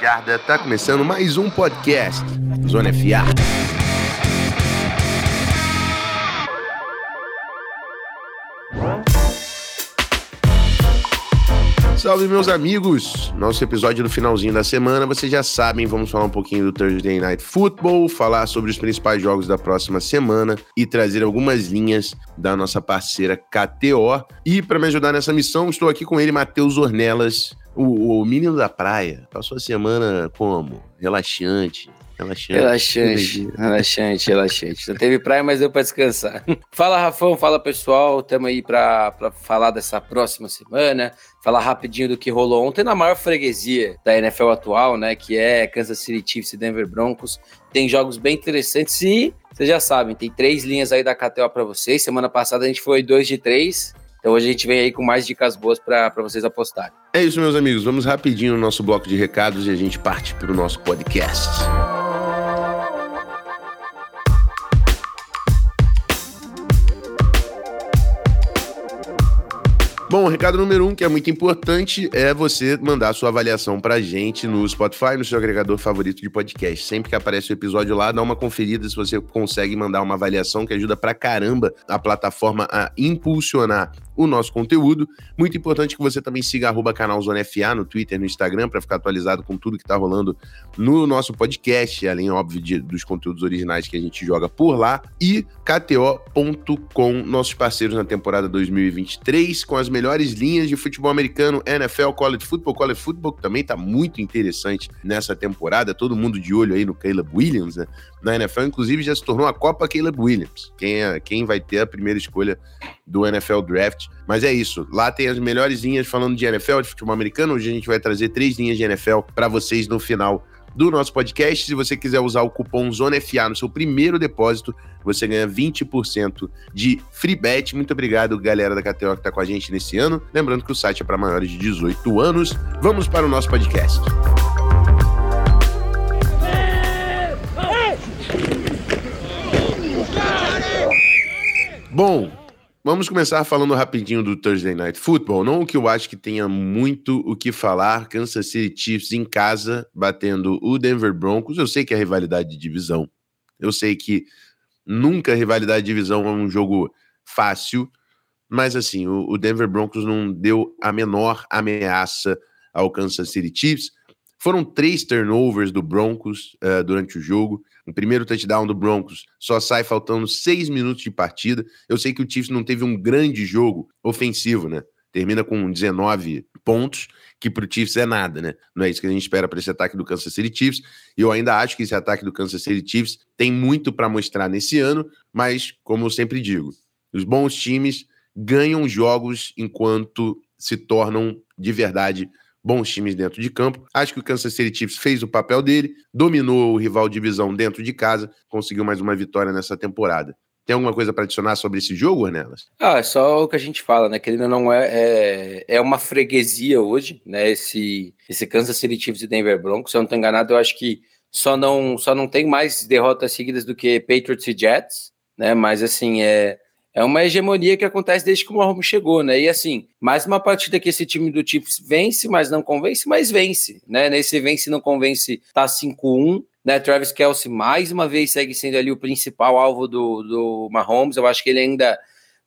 Jarda, tá começando mais um podcast Zona FA. Salve, meus amigos! Nosso episódio do finalzinho da semana, vocês já sabem, vamos falar um pouquinho do Thursday Night Football, falar sobre os principais jogos da próxima semana e trazer algumas linhas da nossa parceira KTO. E para me ajudar nessa missão, estou aqui com ele, Matheus Ornelas, o, o menino da praia. Passou a semana como? Relaxante, Relaxante. Relaxante, relaxante, relaxante. Não teve praia, mas deu para descansar. fala, Rafão, fala pessoal. Estamos aí para falar dessa próxima semana. Falar rapidinho do que rolou ontem na maior freguesia da NFL atual, né? Que é Kansas City Chiefs e Denver Broncos. Tem jogos bem interessantes e vocês já sabem, tem três linhas aí da KTO para vocês. Semana passada a gente foi dois de três. Então hoje a gente vem aí com mais dicas boas para vocês apostarem. É isso, meus amigos. Vamos rapidinho no nosso bloco de recados e a gente parte para o nosso podcast. Bom, recado número um, que é muito importante, é você mandar sua avaliação pra gente no Spotify, no seu agregador favorito de podcast. Sempre que aparece o episódio lá, dá uma conferida se você consegue mandar uma avaliação que ajuda pra caramba a plataforma a impulsionar o nosso conteúdo. Muito importante que você também siga arroba canal Zona FA no Twitter, no Instagram, para ficar atualizado com tudo que está rolando no nosso podcast, além, óbvio, de, dos conteúdos originais que a gente joga por lá. E KTO.com, nossos parceiros na temporada 2023, com as melhores linhas de futebol americano, NFL, College Football, College Football, que também está muito interessante nessa temporada. Todo mundo de olho aí no Caleb Williams, né? Na NFL, inclusive, já se tornou a Copa Caleb Williams. Quem, é, quem vai ter a primeira escolha do NFL Draft. Mas é isso. Lá tem as melhores linhas falando de NFL, de futebol americano. Hoje a gente vai trazer três linhas de NFL para vocês no final do nosso podcast. Se você quiser usar o cupom ZONAFA no seu primeiro depósito, você ganha 20% de free bet. Muito obrigado, galera da KTO que está com a gente nesse ano. Lembrando que o site é para maiores de 18 anos. Vamos para o nosso podcast. Bom, Vamos começar falando rapidinho do Thursday Night Football. Não que eu acho que tenha muito o que falar. Kansas City Chiefs em casa, batendo o Denver Broncos. Eu sei que é rivalidade de divisão. Eu sei que nunca rivalidade de divisão é um jogo fácil. Mas assim, o Denver Broncos não deu a menor ameaça ao Kansas City Chiefs. Foram três turnovers do Broncos uh, durante o jogo. O primeiro touchdown do Broncos só sai faltando seis minutos de partida. Eu sei que o Chiefs não teve um grande jogo ofensivo, né? Termina com 19 pontos, que para o Chiefs é nada, né? Não é isso que a gente espera para esse ataque do Kansas City Chiefs. E eu ainda acho que esse ataque do Kansas City Chiefs tem muito para mostrar nesse ano, mas, como eu sempre digo, os bons times ganham jogos enquanto se tornam de verdade bons times dentro de campo. Acho que o Kansas City Chiefs fez o papel dele, dominou o rival divisão dentro de casa, conseguiu mais uma vitória nessa temporada. Tem alguma coisa para adicionar sobre esse jogo, Ornelas? Ah, é só o que a gente fala, né? Que ele não é, é, é uma freguesia hoje, né? Esse, esse Kansas City Chiefs e Denver Broncos. Se eu não estou enganado, eu acho que só não, só não tem mais derrotas seguidas do que Patriots e Jets, né? Mas assim, é, é uma hegemonia que acontece desde que o Mahomes chegou, né? E assim, mais uma partida que esse time do Chiefs vence, mas não convence, mas vence, né? Nesse vence não convence, tá 5-1, né? Travis Kelsey mais uma vez segue sendo ali o principal alvo do, do Mahomes. Eu acho que ele ainda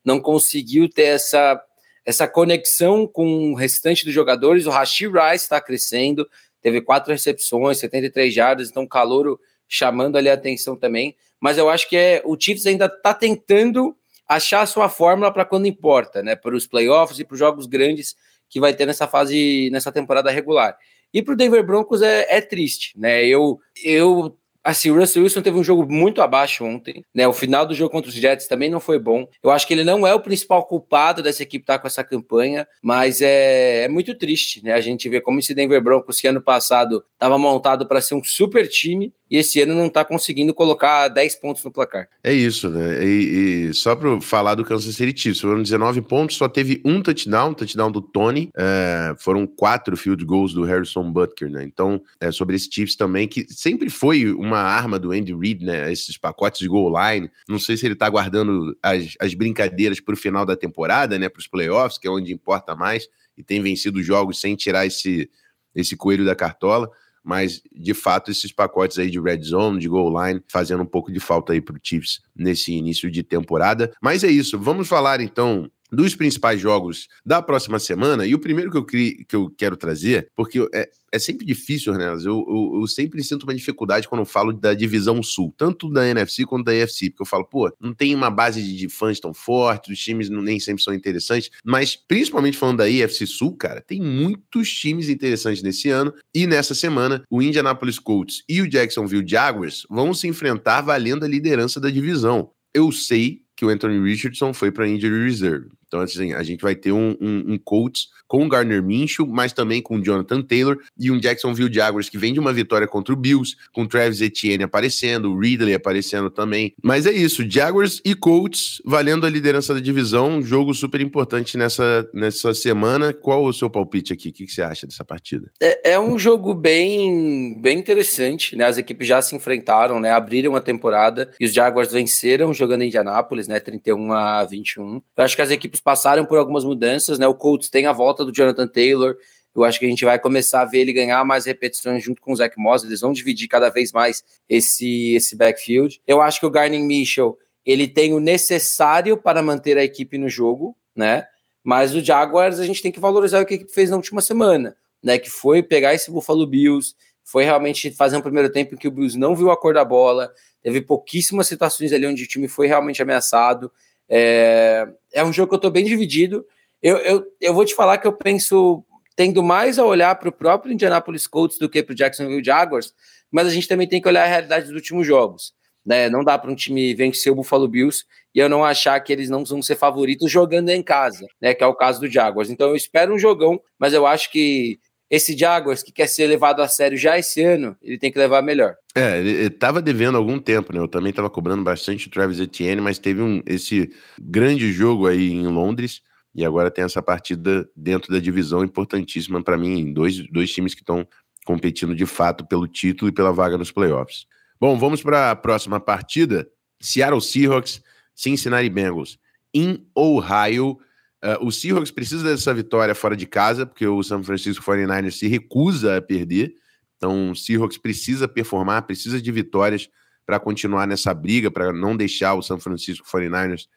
não conseguiu ter essa, essa conexão com o restante dos jogadores. O Rashid Rice está crescendo, teve quatro recepções, 73 jardas, então calouro chamando ali a atenção também. Mas eu acho que é o Chiefs ainda está tentando achar a sua fórmula para quando importa, né? Para os playoffs e para os jogos grandes que vai ter nessa fase, nessa temporada regular. E para o Denver Broncos é, é, triste, né? Eu, eu Assim, o Russell Wilson teve um jogo muito abaixo ontem, né? O final do jogo contra os Jets também não foi bom. Eu acho que ele não é o principal culpado dessa equipe estar tá com essa campanha, mas é, é muito triste, né? A gente vê como esse Denver Broncos, que ano passado estava montado para ser um super time, e esse ano não está conseguindo colocar 10 pontos no placar. É isso, né? E, e só para falar do Kansas City Chiefs, foram 19 pontos, só teve um touchdown, touchdown do Tony, é, foram quatro field goals do Harrison Butker, né? Então, é sobre esse Chiefs também, que sempre foi uma arma do Andy Reid, né? Esses pacotes de goal line. Não sei se ele tá guardando as, as brincadeiras para o final da temporada, né? Para os playoffs, que é onde importa mais, e tem vencido jogos sem tirar esse, esse coelho da cartola mas de fato esses pacotes aí de red zone, de goal line, fazendo um pouco de falta aí pro Chiefs nesse início de temporada. Mas é isso, vamos falar então dos principais jogos da próxima semana. E o primeiro que eu, que eu quero trazer, porque é, é sempre difícil, Ornelas, eu, eu, eu, sempre sinto uma dificuldade quando eu falo da divisão sul, tanto da NFC quanto da AFC, porque eu falo, pô, não tem uma base de, de fãs tão forte, os times não, nem sempre são interessantes, mas principalmente falando da AFC Sul, cara, tem muitos times interessantes nesse ano, e nessa semana, o Indianapolis Colts e o Jacksonville Jaguars vão se enfrentar valendo a liderança da divisão. Eu sei que o Anthony Richardson foi para injury reserve. Então, assim, a gente vai ter um, um, um Colts com o Gardner Minshew, mas também com o Jonathan Taylor e um Jacksonville Jaguars que vem de uma vitória contra o Bills, com o Travis Etienne aparecendo, o Ridley aparecendo também. Mas é isso, Jaguars e Colts valendo a liderança da divisão, um jogo super importante nessa, nessa semana. Qual o seu palpite aqui? O que, que você acha dessa partida? É, é, um jogo bem, bem interessante, né? As equipes já se enfrentaram, né? Abriram a temporada e os Jaguars venceram jogando em Indianápolis, né? 31 a 21. Eu acho que as equipes passaram por algumas mudanças, né? O Colts tem a volta do Jonathan Taylor. Eu acho que a gente vai começar a ver ele ganhar mais repetições junto com o Zach Moss. Eles vão dividir cada vez mais esse, esse backfield. Eu acho que o Garner Mitchell ele tem o necessário para manter a equipe no jogo, né? Mas o Jaguars a gente tem que valorizar o que a equipe fez na última semana, né? Que foi pegar esse Buffalo Bills, foi realmente fazer um primeiro tempo em que o Bills não viu a cor da bola, teve pouquíssimas situações ali onde o time foi realmente ameaçado. É, é um jogo que eu estou bem dividido. Eu, eu, eu vou te falar que eu penso tendo mais a olhar para o próprio Indianapolis Colts do que para o Jacksonville Jaguars, mas a gente também tem que olhar a realidade dos últimos jogos. Né? Não dá para um time vencer o Buffalo Bills e eu não achar que eles não vão ser favoritos jogando em casa, né? Que é o caso do Jaguars. Então eu espero um jogão, mas eu acho que esse Jaguars que quer ser levado a sério já esse ano, ele tem que levar melhor. É, ele, ele tava devendo algum tempo, né? Eu também tava cobrando bastante o Travis Etienne, mas teve um, esse grande jogo aí em Londres e agora tem essa partida dentro da divisão importantíssima para mim, dois, dois times que estão competindo de fato pelo título e pela vaga nos playoffs. Bom, vamos para a próxima partida. Seattle Seahawks, Cincinnati Bengals. Em Ohio, Uh, o Seahawks precisa dessa vitória fora de casa, porque o San Francisco 49ers se recusa a perder. Então, o Seahawks precisa performar, precisa de vitórias para continuar nessa briga, para não deixar o San Francisco 49ers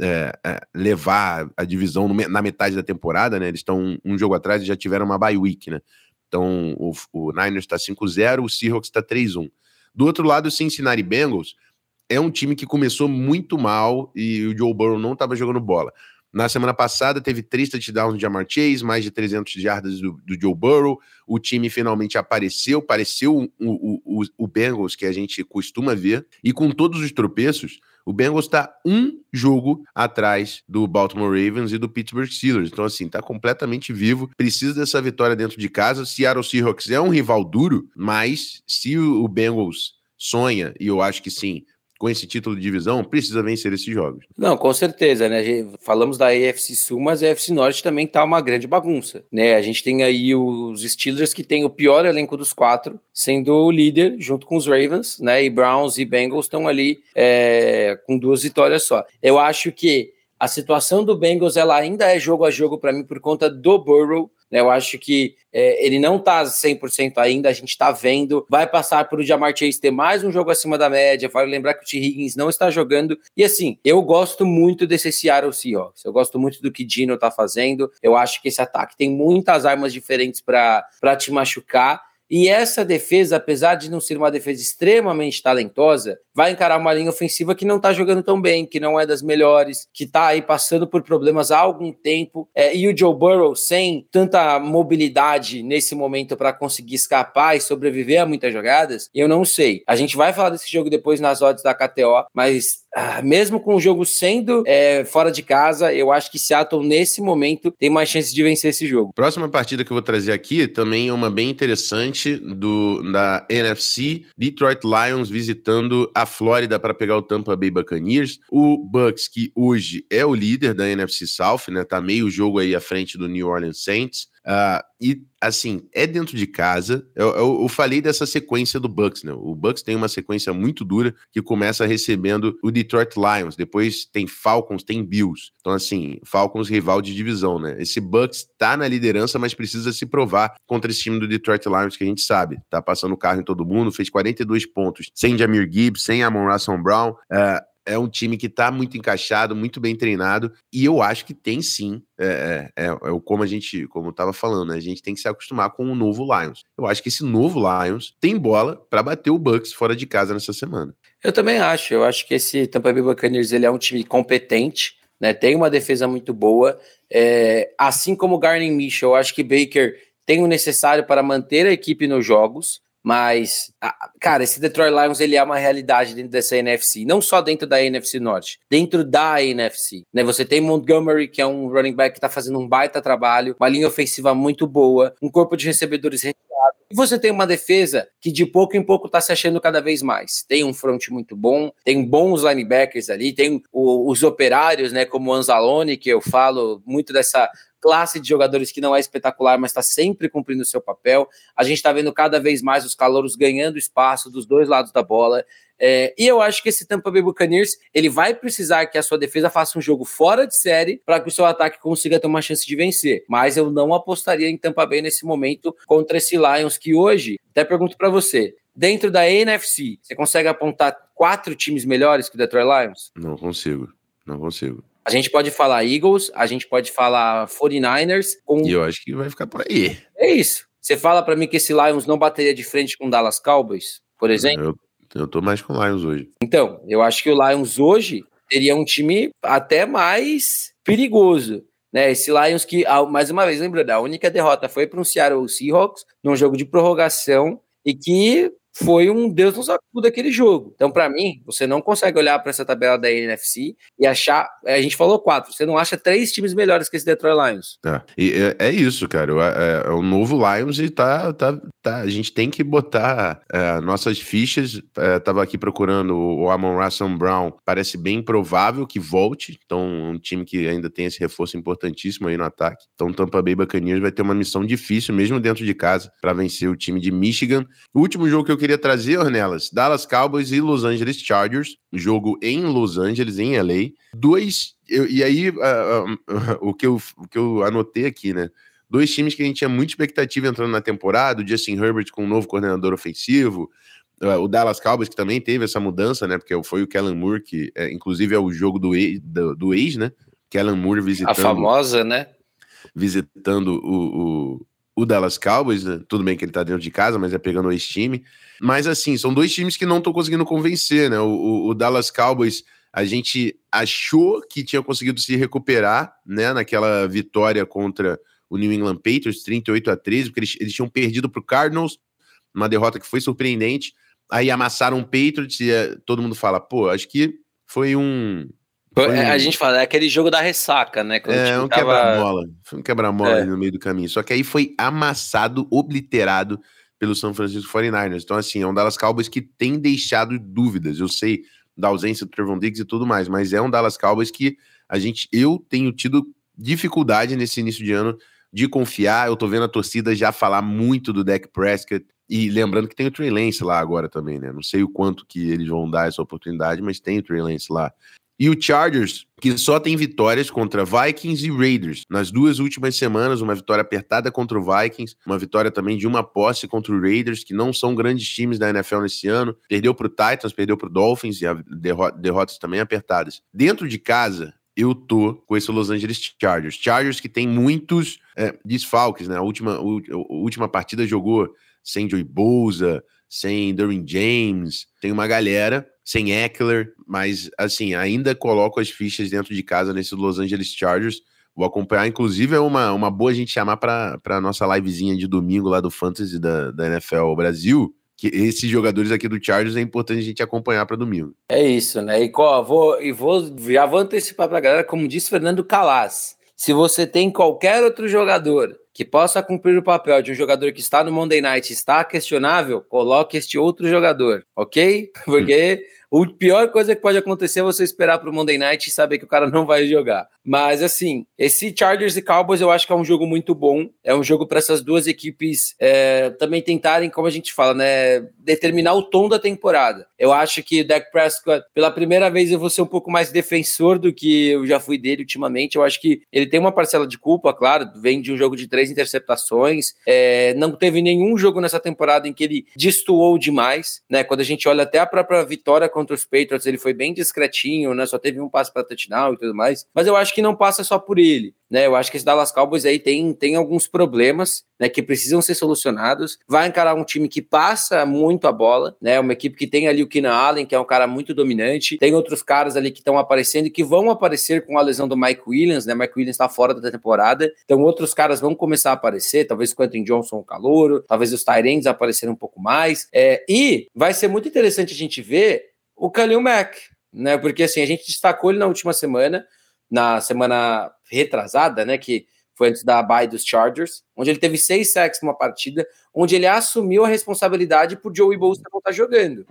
é, é, levar a divisão na metade da temporada, né? Eles estão um, um, jogo atrás e já tiveram uma bye week, né? Então, o, o Niners está 5-0, o Seahawks está 3-1. Do outro lado, o Cincinnati Bengals é um time que começou muito mal e o Joe Burrow não estava jogando bola. Na semana passada teve três touchdowns de Amar Chase, mais de 300 jardas do, do, Joe Burrow. O time finalmente apareceu, pareceu o, o, o, o, Bengals que a gente costuma ver. E com todos os tropeços, o Bengals está um jogo atrás do Baltimore Ravens e do Pittsburgh Steelers. Então, assim, está completamente vivo. Precisa dessa vitória dentro de casa. Seattle Seahawks é um rival duro, mas se o Bengals sonha, e eu acho que sim, com esse título de divisão, precisa vencer esses jogos. Não, com certeza, né? Falamos da AFC Sul, mas a AFC Norte também tá uma grande bagunça, né? A gente tem aí os Steelers que tem o pior elenco dos quatro, sendo o líder junto com os Ravens, né? E Browns e Bengals estão ali é, com duas vitórias só. Eu acho que a situação do Bengals ela ainda é jogo a jogo para mim por conta do Burrow. Né? Eu acho que é, ele não está 100% ainda, a gente está vendo. Vai passar por o Jamar Chase ter mais um jogo acima da média. Vale lembrar que o T. Higgins não está jogando. E assim, eu gosto muito desse Seattle Seahawks. Eu gosto muito do que Dino está fazendo. Eu acho que esse ataque tem muitas armas diferentes para te machucar. E essa defesa, apesar de não ser uma defesa extremamente talentosa, vai encarar uma linha ofensiva que não está jogando tão bem, que não é das melhores, que está aí passando por problemas há algum tempo. É, e o Joe Burrow, sem tanta mobilidade nesse momento para conseguir escapar e sobreviver a muitas jogadas, eu não sei. A gente vai falar desse jogo depois nas odds da KTO, mas ah, mesmo com o jogo sendo é, fora de casa, eu acho que Seattle, nesse momento, tem mais chance de vencer esse jogo. Próxima partida que eu vou trazer aqui também é uma bem interessante do, da NFC: Detroit Lions visitando a Flórida para pegar o Tampa Bay Buccaneers. O Bucks, que hoje é o líder da NFC South, né? Tá meio jogo aí à frente do New Orleans Saints. Uh, e, assim, é dentro de casa. Eu, eu, eu, falei dessa sequência do Bucks, né? O Bucks tem uma sequência muito dura que começa recebendo o Detroit Lions, depois tem Falcons, tem Bills. Então, assim, Falcons rival de divisão, né? Esse Bucks tá na liderança, mas precisa se provar contra esse time do Detroit Lions, que a gente sabe. Tá passando o carro em todo mundo, fez 42 pontos sem Jamir Gibbs, sem Amon Russell Brown. Uh, é um time que está muito encaixado, muito bem treinado, e eu acho que tem sim, é, é, é, é como a gente, como estava falando, né, a gente tem que se acostumar com o novo Lions. Eu acho que esse novo Lions tem bola para bater o Bucks fora de casa nessa semana. Eu também acho, eu acho que esse Tampa Bay Buccaneers ele é um time competente, né, tem uma defesa muito boa, é, assim como o Garner Mitchell, eu acho que Baker tem o necessário para manter a equipe nos jogos, mas, cara, esse Detroit Lions ele é uma realidade dentro dessa NFC, não só dentro da NFC Norte, dentro da NFC. Né? Você tem Montgomery, que é um running back que está fazendo um baita trabalho, uma linha ofensiva muito boa, um corpo de recebedores recheado. E você tem uma defesa que de pouco em pouco está se achando cada vez mais. Tem um front muito bom, tem bons linebackers ali, tem o, os operários, né, como o Anzalone, que eu falo muito dessa classe de jogadores que não é espetacular, mas está sempre cumprindo o seu papel. A gente está vendo cada vez mais os calouros ganhando espaço dos dois lados da bola. É, e eu acho que esse Tampa Bay Buccaneers ele vai precisar que a sua defesa faça um jogo fora de série para que o seu ataque consiga ter uma chance de vencer. Mas eu não apostaria em Tampa Bay nesse momento contra esse Lions que hoje, até pergunto para você, dentro da NFC, você consegue apontar quatro times melhores que o Detroit Lions? Não consigo, não consigo. A gente pode falar Eagles, a gente pode falar 49ers. Com... E eu acho que vai ficar por aí. É isso. Você fala para mim que esse Lions não bateria de frente com o Dallas Cowboys, por exemplo? Eu, eu tô mais com o Lions hoje. Então, eu acho que o Lions hoje teria um time até mais perigoso. Né, esse Lions que, mais uma vez, lembrando, a única derrota foi para o Seattle Seahawks num jogo de prorrogação e que foi um Deus nos acuda daquele jogo. Então, para mim, você não consegue olhar para essa tabela da NFC e achar. A gente falou quatro, você não acha três times melhores que esse Detroit Lions. É, e é, é isso, cara. É, é, o novo Lions e tá, tá, tá. A gente tem que botar é, nossas fichas. É, tava aqui procurando o Amon Russell Brown. Parece bem provável que volte. Então, um time que ainda tem esse reforço importantíssimo aí no ataque. Então, Tampa Bay Buccaneers vai ter uma missão difícil, mesmo dentro de casa, para vencer o time de Michigan. O último jogo que eu queria trazer, Ornelas, Dallas Cowboys e Los Angeles Chargers, jogo em Los Angeles, em LA. Dois, eu, e aí uh, uh, uh, o, que eu, o que eu anotei aqui, né? Dois times que a gente tinha muita expectativa entrando na temporada, o Justin Herbert com um novo coordenador ofensivo, o Dallas Cowboys, que também teve essa mudança, né? Porque foi o Kellen Moore, que é, inclusive é o jogo do, ex, do, do ex, né? Kellen Moore visitando. A famosa, né? Visitando o, o, o Dallas Cowboys, né? tudo bem que ele tá dentro de casa, mas é pegando o ex-time. Mas assim, são dois times que não estão conseguindo convencer, né? O, o, o, Dallas Cowboys, a gente achou que tinha conseguido se recuperar, né? Naquela vitória contra o New England Patriots, 38 a 13, porque eles, eles tinham perdido para o Cardinals, uma derrota que foi surpreendente. Aí amassaram o Patriots e é, todo mundo fala, pô, acho que foi um, foi... A gente fala, é aquele jogo da ressaca, né? Quando é, um tava... quebra-mola. Foi um quebra-mola é. no meio do caminho. Só que aí foi amassado, obliterado pelo São Francisco 49ers. Então, assim, é um Dallas Cowboys que tem deixado dúvidas. Eu sei da ausência do Trevon Diggs e tudo mais, mas é um Dallas Cowboys que a gente, eu tenho tido dificuldade nesse início de ano de confiar. Eu tô vendo a torcida já falar muito do Dak Prescott. E lembrando que tem o Trey Lance lá agora também, né? Não sei o quanto que eles vão dar essa oportunidade, mas tem o Trey Lance lá. E o Chargers, que só tem vitórias contra Vikings e Raiders. Nas duas últimas semanas, uma vitória apertada contra o Vikings, uma vitória também de uma posse contra o Raiders, que não são grandes times da NFL nesse ano. Perdeu para o Titans, perdeu para o Dolphins e derro derrotas também apertadas. Dentro de casa, eu tô com esse Los Angeles Chargers. Chargers que tem muitos é, desfalques, né? A última, a última partida jogou sem Joey Bosa, sem Derwin James, tem uma galera sem Eckler, mas assim, ainda coloco as fichas dentro de casa nesse Los Angeles Chargers. Vou acompanhar, inclusive é uma, uma boa a gente chamar para a nossa livezinha de domingo lá do Fantasy da, da NFL Brasil, que esses jogadores aqui do Chargers é importante a gente acompanhar para domingo. É isso, né? E, vou, e vou, já vou antecipar para a galera, como disse Fernando Calas, se você tem qualquer outro jogador que possa cumprir o papel de um jogador que está no Monday Night está questionável, coloque este outro jogador, ok? Porque A pior coisa que pode acontecer é você esperar para o Monday Night e saber que o cara não vai jogar. Mas assim, esse Chargers e Cowboys eu acho que é um jogo muito bom. É um jogo para essas duas equipes é, também tentarem, como a gente fala, né, determinar o tom da temporada. Eu acho que o Dak Prescott, pela primeira vez, eu vou ser um pouco mais defensor do que eu já fui dele ultimamente. Eu acho que ele tem uma parcela de culpa, claro, vem de um jogo de três interceptações. É, não teve nenhum jogo nessa temporada em que ele destoou demais, né? Quando a gente olha até a própria vitória contra os Patriots, ele foi bem discretinho, né? Só teve um passe para touchdown e tudo mais. Mas eu acho que não passa só por ele. Né, eu acho que esse Dallas Cowboys aí tem, tem alguns problemas né, que precisam ser solucionados. Vai encarar um time que passa muito a bola, né? Uma equipe que tem ali o Keenan Allen, que é um cara muito dominante. Tem outros caras ali que estão aparecendo e que vão aparecer com a lesão do Mike Williams, né? Mike Williams está fora da temporada. Então outros caras vão começar a aparecer, talvez o Quentin Johnson o calouro, talvez os Tyrands aparecerem um pouco mais. É, e vai ser muito interessante a gente ver o Khalil Mack, né? Porque assim, a gente destacou ele na última semana, na semana retrasada, né? Que foi antes da bye dos Chargers, onde ele teve seis sacks numa partida, onde ele assumiu a responsabilidade por Joey Bolsa não estar jogando.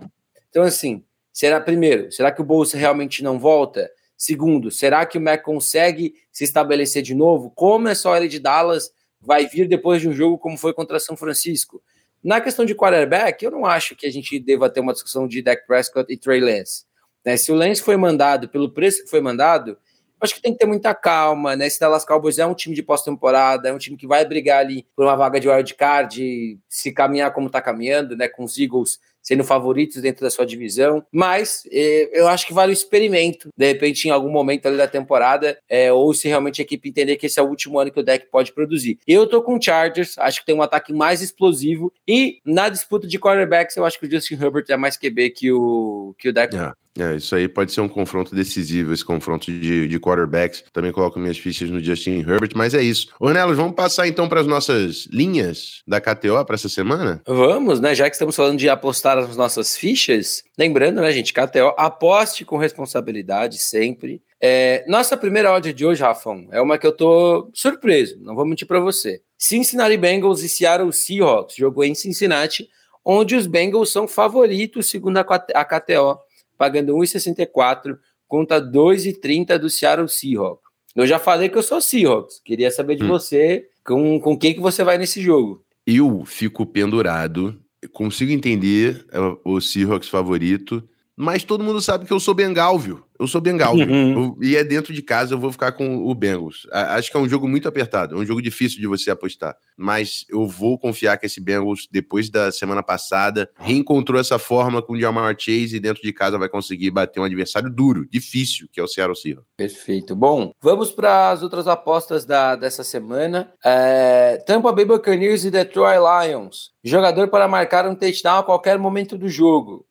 Então, assim, será primeiro, será que o Bolsa realmente não volta? Segundo, será que o Mac consegue se estabelecer de novo? Como é só ele de Dallas vai vir depois de um jogo como foi contra São Francisco? Na questão de quarterback, eu não acho que a gente deva ter uma discussão de Dak Prescott e Trey Lance. Né? Se o Lance foi mandado pelo preço que foi mandado, acho que tem que ter muita calma, né? Esse Dallas Cowboys é um time de pós-temporada, é um time que vai brigar ali por uma vaga de wild card, se caminhar como está caminhando, né? Com os Eagles sendo favoritos dentro da sua divisão, mas eh, eu acho que vale o experimento, de repente, em algum momento ali da temporada, eh, ou se realmente a equipe entender que esse é o último ano que o deck pode produzir. Eu tô com o Chargers, acho que tem um ataque mais explosivo, e na disputa de quarterbacks, eu acho que o Justin Herbert é mais QB que o, que o deck. Yeah. É, isso aí pode ser um confronto decisivo, esse confronto de, de quarterbacks. Também coloco minhas fichas no Justin Herbert, mas é isso. Ornelos, vamos passar então para as nossas linhas da KTO para essa semana? Vamos, né? Já que estamos falando de apostar nas nossas fichas, lembrando, né, gente, KTO, aposte com responsabilidade sempre. É, nossa primeira odd de hoje, Rafão, é uma que eu tô surpreso, não vou mentir para você. Cincinnati Bengals e Seattle Seahawks, jogou em Cincinnati, onde os Bengals são favoritos, segundo a KTO pagando 1,64 contra 2,30 do Seattle Seahawks. Eu já falei que eu sou Seahawks. Queria saber de hum. você com, com quem que você vai nesse jogo. Eu fico pendurado. Consigo entender é, o Seahawks favorito, mas todo mundo sabe que eu sou Bengal, viu? Eu sou Bengal. Uhum. e é dentro de casa, eu vou ficar com o Bengals. Acho que é um jogo muito apertado, é um jogo difícil de você apostar. Mas eu vou confiar que esse Bengals, depois da semana passada, reencontrou essa forma com o Jamar Chase e dentro de casa vai conseguir bater um adversário duro, difícil, que é o Seattle Seahawks. Perfeito. Bom, vamos para as outras apostas da, dessa semana. É, Tampa Bay Buccaneers e Detroit Lions. Jogador para marcar um touchdown a qualquer momento do jogo.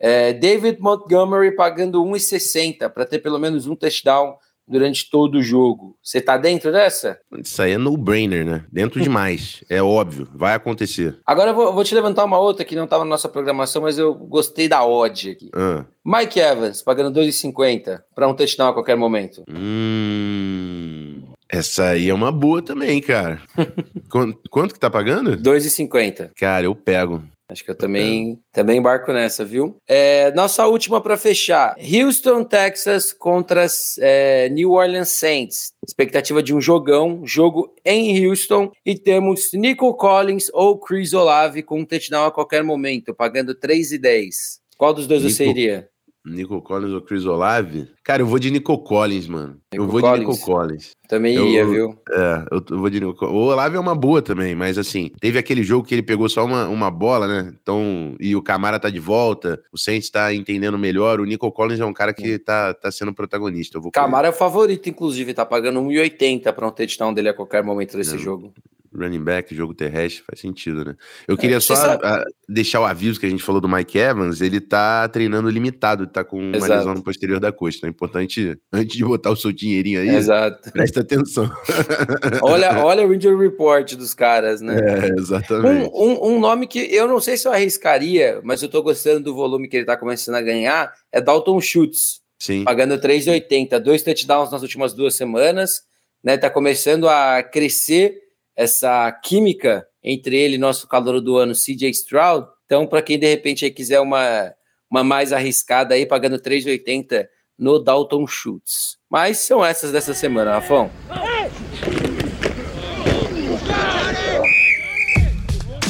É, David Montgomery pagando 1,60 para ter pelo menos um touchdown durante todo o jogo. Você tá dentro dessa? Isso aí é no-brainer, né? Dentro demais. é óbvio, vai acontecer. Agora eu vou, vou, te levantar uma outra que não estava na nossa programação, mas eu gostei da odd aqui. Ah. Mike Evans pagando 2,50 para um touchdown a qualquer momento. Hum. Essa aí é uma boa também, cara. quanto, quanto que tá pagando? 2,50. Cara, eu pego. Acho que eu também, também embarco nessa, viu? É, nossa última para fechar: Houston, Texas contra é, New Orleans Saints. Expectativa de um jogão, jogo em Houston. E temos Nico Collins ou Chris Olave com um touchdown a qualquer momento, pagando 3,10. Qual dos dois Nico, você iria? Nico Collins ou Chris Olave? Cara, eu vou de Nico Collins, mano. Nico eu vou Collins. de Nico Collins. Também eu, ia, viu? É, eu, eu, vou de Nico O Olave é uma boa também, mas assim, teve aquele jogo que ele pegou só uma, uma bola, né? Então, e o Camara tá de volta, o Saints tá entendendo melhor. O Nico Collins é um cara que tá, tá sendo protagonista. Eu vou Camara é o favorito, inclusive, tá pagando 1,80 pra um touchdown dele a qualquer momento desse jogo running back, jogo terrestre, faz sentido, né? Eu é, queria é, só a, deixar o aviso que a gente falou do Mike Evans, ele tá treinando limitado, tá com uma Exato. lesão no posterior da costa. É importante, antes de botar o seu dinheirinho aí, Exato. presta atenção. olha, olha o injury report dos caras, né? É, exatamente. Um, um, um, nome que eu não sei se eu arriscaria, mas eu tô gostando do volume que ele tá começando a ganhar, é Dalton Schultz. Sim. Pagando 3,80, dois touchdowns nas últimas duas semanas, né? Tá começando a crescer essa química entre ele e nosso calor do ano, CJ Stroud. Então, para quem de repente quiser uma, uma mais arriscada aí, pagando 3,80 no Dalton Schultz. Mas são essas dessa semana, Rafão.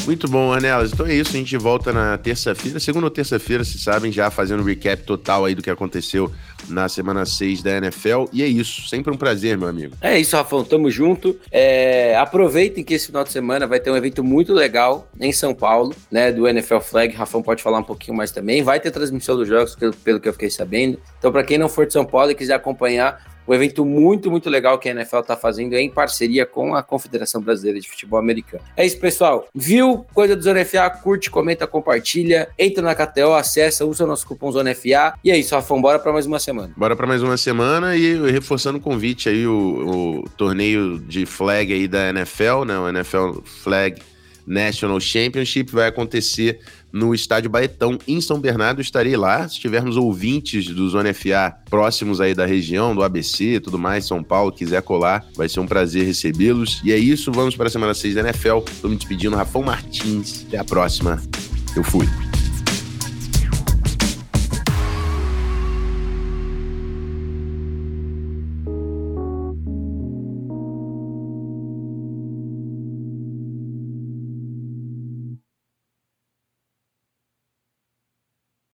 Muito bom, Anelas. Então é isso, a gente volta na terça-feira, segunda ou terça-feira, se sabem, já fazendo um recap total aí do que aconteceu na semana 6 da NFL. E é isso, sempre um prazer, meu amigo. É isso, Rafão, tamo junto. É, aproveitem que esse final de semana vai ter um evento muito legal em São Paulo, né, do NFL Flag. Rafão pode falar um pouquinho mais também. Vai ter transmissão dos jogos, pelo que eu fiquei sabendo. Então, para quem não for de São Paulo e quiser acompanhar, um evento muito, muito legal que a NFL está fazendo em parceria com a Confederação Brasileira de Futebol Americano. É isso, pessoal. Viu coisa do Zona FA? Curte, comenta, compartilha. Entra na KTO, acessa, usa o nosso cupom Zona FA. E é isso, Rafão, bora para mais uma semana. Bora para mais uma semana e reforçando o convite aí, o, o torneio de flag aí da NFL, né? O NFL Flag National Championship vai acontecer no estádio Baetão, em São Bernardo. Estarei lá. Se tivermos ouvintes do Zona FA próximos aí da região, do ABC tudo mais, São Paulo, quiser colar, vai ser um prazer recebê-los. E é isso, vamos para a semana 6 da NFL. Estou me despedindo, Rafão Martins. Até a próxima. Eu fui.